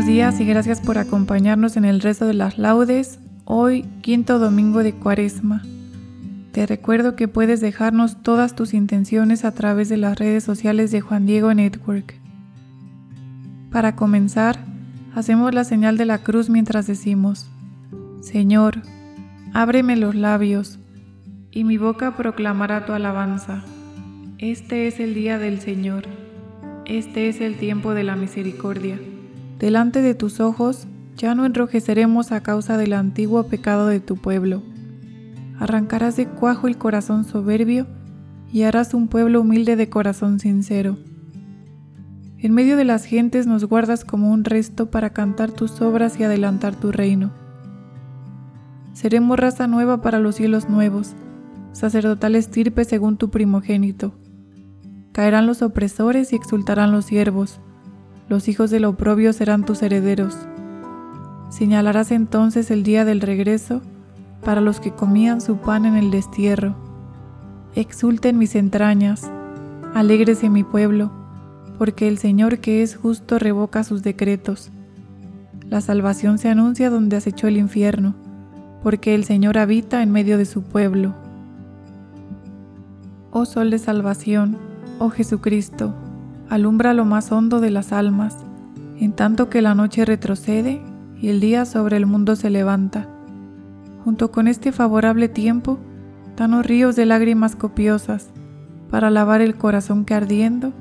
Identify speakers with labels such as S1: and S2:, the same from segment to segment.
S1: Buenos días y gracias por acompañarnos en el resto de las laudes, hoy quinto domingo de Cuaresma. Te recuerdo que puedes dejarnos todas tus intenciones a través de las redes sociales de Juan Diego Network. Para comenzar, hacemos la señal de la cruz mientras decimos, Señor, ábreme los labios, y mi boca proclamará tu alabanza. Este es el día del Señor, este es el tiempo de la misericordia. Delante de tus ojos ya no enrojeceremos a causa del antiguo pecado de tu pueblo. Arrancarás de cuajo el corazón soberbio y harás un pueblo humilde de corazón sincero. En medio de las gentes nos guardas como un resto para cantar tus obras y adelantar tu reino. Seremos raza nueva para los cielos nuevos, sacerdotal estirpe según tu primogénito. Caerán los opresores y exultarán los siervos los hijos del oprobio serán tus herederos. Señalarás entonces el día del regreso para los que comían su pan en el destierro. Exulten mis entrañas, alégrese mi pueblo, porque el Señor que es justo revoca sus decretos. La salvación se anuncia donde acechó el infierno, porque el Señor habita en medio de su pueblo. Oh Sol de Salvación, oh Jesucristo, alumbra lo más hondo de las almas, en tanto que la noche retrocede y el día sobre el mundo se levanta. Junto con este favorable tiempo, danos ríos de lágrimas copiosas, para lavar el corazón que ardiendo,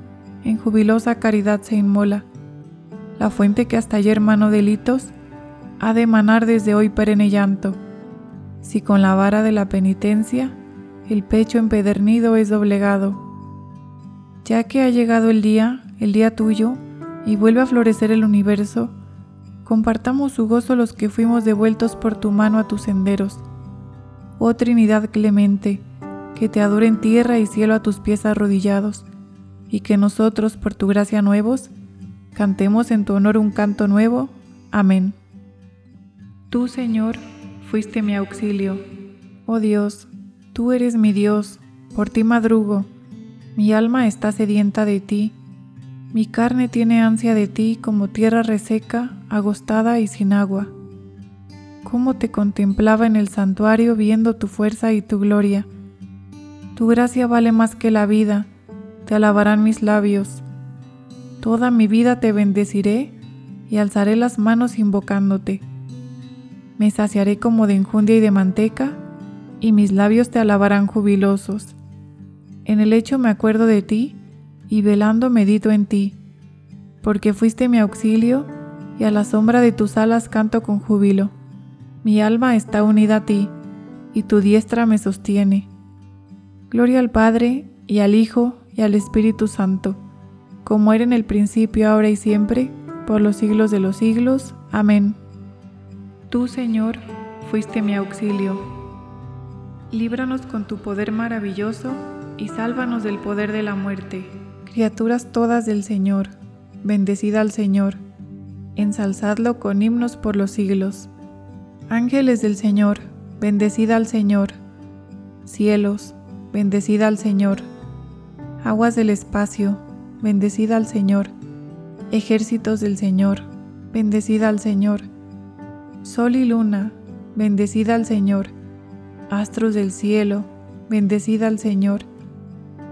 S1: en jubilosa caridad se inmola. La fuente que hasta ayer manó delitos, ha de emanar desde hoy perenne llanto. Si con la vara de la penitencia, el pecho empedernido es doblegado, ya que ha llegado el día, el día tuyo, y vuelve a florecer el universo, compartamos su gozo los que fuimos devueltos por tu mano a tus senderos. Oh Trinidad clemente, que te adoren tierra y cielo a tus pies arrodillados, y que nosotros, por tu gracia nuevos, cantemos en tu honor un canto nuevo. Amén. Tú, Señor, fuiste mi auxilio. Oh Dios, tú eres mi Dios, por ti madrugo mi alma está sedienta de ti, mi carne tiene ansia de ti como tierra reseca, agostada y sin agua. Cómo te contemplaba en el santuario viendo tu fuerza y tu gloria. Tu gracia vale más que la vida, te alabarán mis labios. Toda mi vida te bendeciré y alzaré las manos invocándote. Me saciaré como de enjundia y de manteca, y mis labios te alabarán jubilosos. En el hecho me acuerdo de ti y velando medito en ti, porque fuiste mi auxilio y a la sombra de tus alas canto con júbilo. Mi alma está unida a ti y tu diestra me sostiene. Gloria al Padre y al Hijo y al Espíritu Santo, como era en el principio, ahora y siempre, por los siglos de los siglos. Amén. Tú, Señor, fuiste mi auxilio. Líbranos con tu poder maravilloso y sálvanos del poder de la muerte. Criaturas todas del Señor, bendecida al Señor, ensalzadlo con himnos por los siglos. Ángeles del Señor, bendecida al Señor. Cielos, bendecida al Señor. Aguas del espacio, bendecida al Señor. Ejércitos del Señor, bendecida al Señor. Sol y luna, bendecida al Señor. Astros del cielo, bendecida al Señor.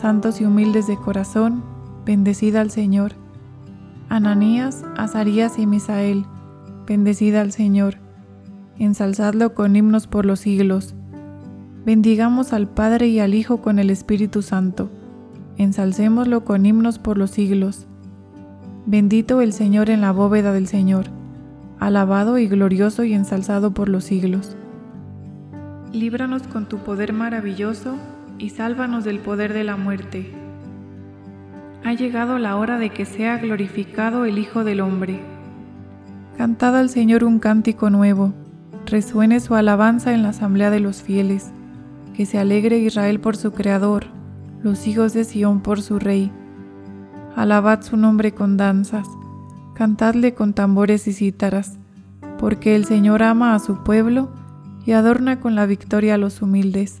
S1: Santos y humildes de corazón, bendecida al Señor. Ananías, Azarías y Misael, bendecida al Señor ensalzadlo con himnos por los siglos. Bendigamos al Padre y al Hijo con el Espíritu Santo, ensalcémoslo con himnos por los siglos. Bendito el Señor en la bóveda del Señor, alabado y glorioso y ensalzado por los siglos. Líbranos con tu poder maravilloso y sálvanos del poder de la muerte. Ha llegado la hora de que sea glorificado el Hijo del Hombre. Cantad al Señor un cántico nuevo resuene su alabanza en la asamblea de los fieles, que se alegre Israel por su Creador, los hijos de Sión por su Rey. Alabad su nombre con danzas, cantadle con tambores y cítaras, porque el Señor ama a su pueblo y adorna con la victoria a los humildes.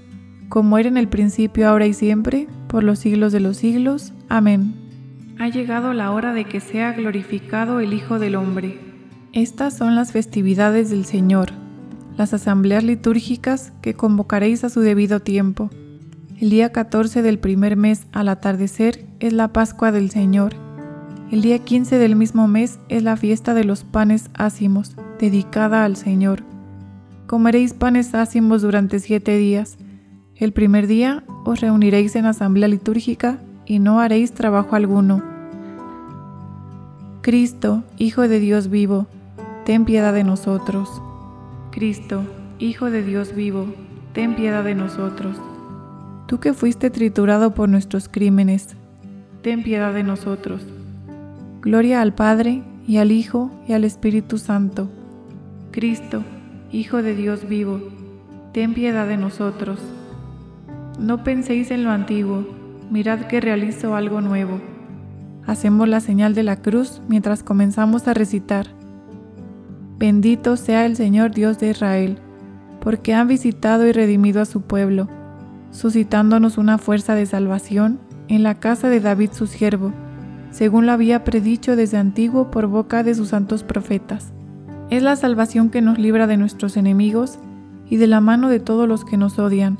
S1: como era en el principio, ahora y siempre, por los siglos de los siglos. Amén. Ha llegado la hora de que sea glorificado el Hijo del Hombre. Estas son las festividades del Señor, las asambleas litúrgicas que convocaréis a su debido tiempo. El día 14 del primer mes al atardecer es la Pascua del Señor. El día 15 del mismo mes es la fiesta de los panes ácimos, dedicada al Señor. Comeréis panes ácimos durante siete días. El primer día os reuniréis en asamblea litúrgica y no haréis trabajo alguno. Cristo, Hijo de Dios vivo, ten piedad de nosotros. Cristo, Hijo de Dios vivo, ten piedad de nosotros. Tú que fuiste triturado por nuestros crímenes, ten piedad de nosotros. Gloria al Padre, y al Hijo, y al Espíritu Santo. Cristo, Hijo de Dios vivo, ten piedad de nosotros. No penséis en lo antiguo, mirad que realizo algo nuevo. Hacemos la señal de la cruz mientras comenzamos a recitar. Bendito sea el Señor Dios de Israel, porque ha visitado y redimido a su pueblo, suscitándonos una fuerza de salvación en la casa de David su siervo, según lo había predicho desde antiguo por boca de sus santos profetas. Es la salvación que nos libra de nuestros enemigos y de la mano de todos los que nos odian,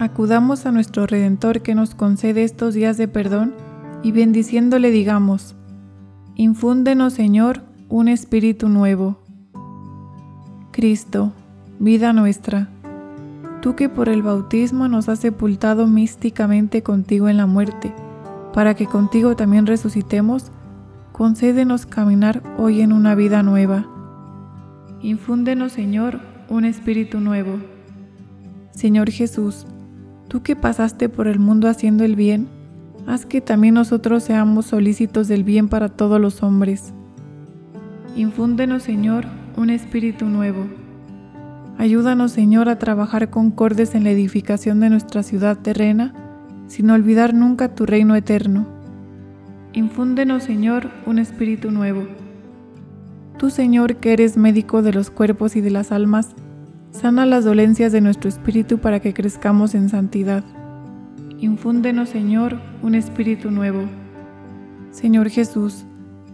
S1: Acudamos a nuestro Redentor que nos concede estos días de perdón, y bendiciéndole digamos, Infúndenos, Señor, un espíritu nuevo. Cristo, vida nuestra, tú que por el bautismo nos has sepultado místicamente contigo en la muerte, para que contigo también resucitemos, concédenos caminar hoy en una vida nueva. Infúndenos, Señor, un espíritu nuevo. Señor Jesús, tú que pasaste por el mundo haciendo el bien, haz que también nosotros seamos solícitos del bien para todos los hombres. Infúndenos, Señor, un espíritu nuevo. Ayúdanos, Señor, a trabajar concordes en la edificación de nuestra ciudad terrena, sin olvidar nunca tu reino eterno. Infúndenos, Señor, un espíritu nuevo. Tú, Señor, que eres médico de los cuerpos y de las almas, sana las dolencias de nuestro espíritu para que crezcamos en santidad. Infúndenos, Señor, un espíritu nuevo. Señor Jesús,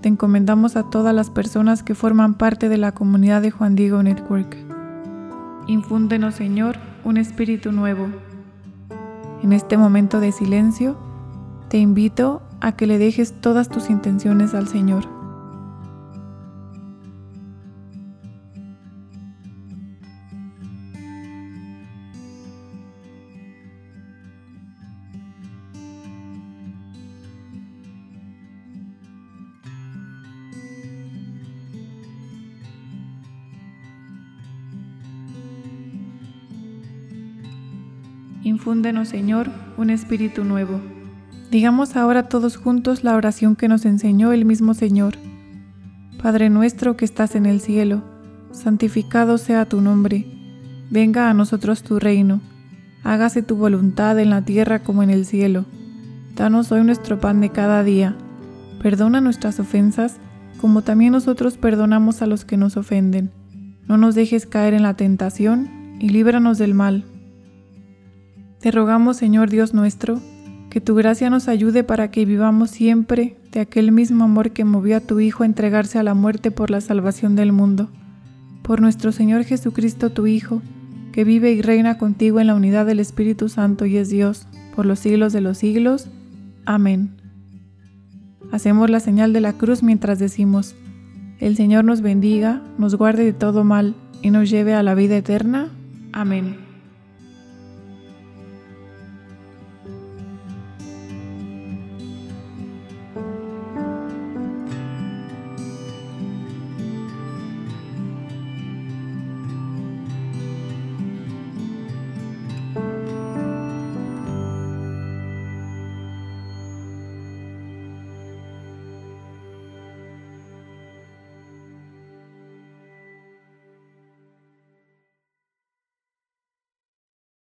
S1: te encomendamos a todas las personas que forman parte de la comunidad de Juan Diego Network Infúndenos, Señor, un espíritu nuevo. En este momento de silencio, te invito a que le dejes todas tus intenciones al Señor. Infúndenos, Señor, un espíritu nuevo. Digamos ahora todos juntos la oración que nos enseñó el mismo Señor. Padre nuestro que estás en el cielo, santificado sea tu nombre. Venga a nosotros tu reino. Hágase tu voluntad en la tierra como en el cielo. Danos hoy nuestro pan de cada día. Perdona nuestras ofensas, como también nosotros perdonamos a los que nos ofenden. No nos dejes caer en la tentación, y líbranos del mal. Te rogamos, Señor Dios nuestro, que tu gracia nos ayude para que vivamos siempre de aquel mismo amor que movió a tu Hijo a entregarse a la muerte por la salvación del mundo. Por nuestro Señor Jesucristo, tu Hijo, que vive y reina contigo en la unidad del Espíritu Santo y es Dios, por los siglos de los siglos. Amén. Hacemos la señal de la cruz mientras decimos, el Señor nos bendiga, nos guarde de todo mal y nos lleve a la vida eterna. Amén.